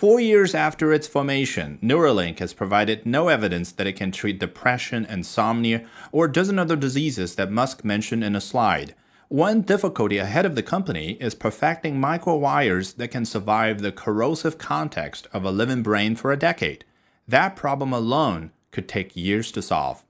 Four years after its formation, Neuralink has provided no evidence that it can treat depression, insomnia, or a dozen other diseases that Musk mentioned in a slide. One difficulty ahead of the company is perfecting microwires that can survive the corrosive context of a living brain for a decade. That problem alone could take years to solve.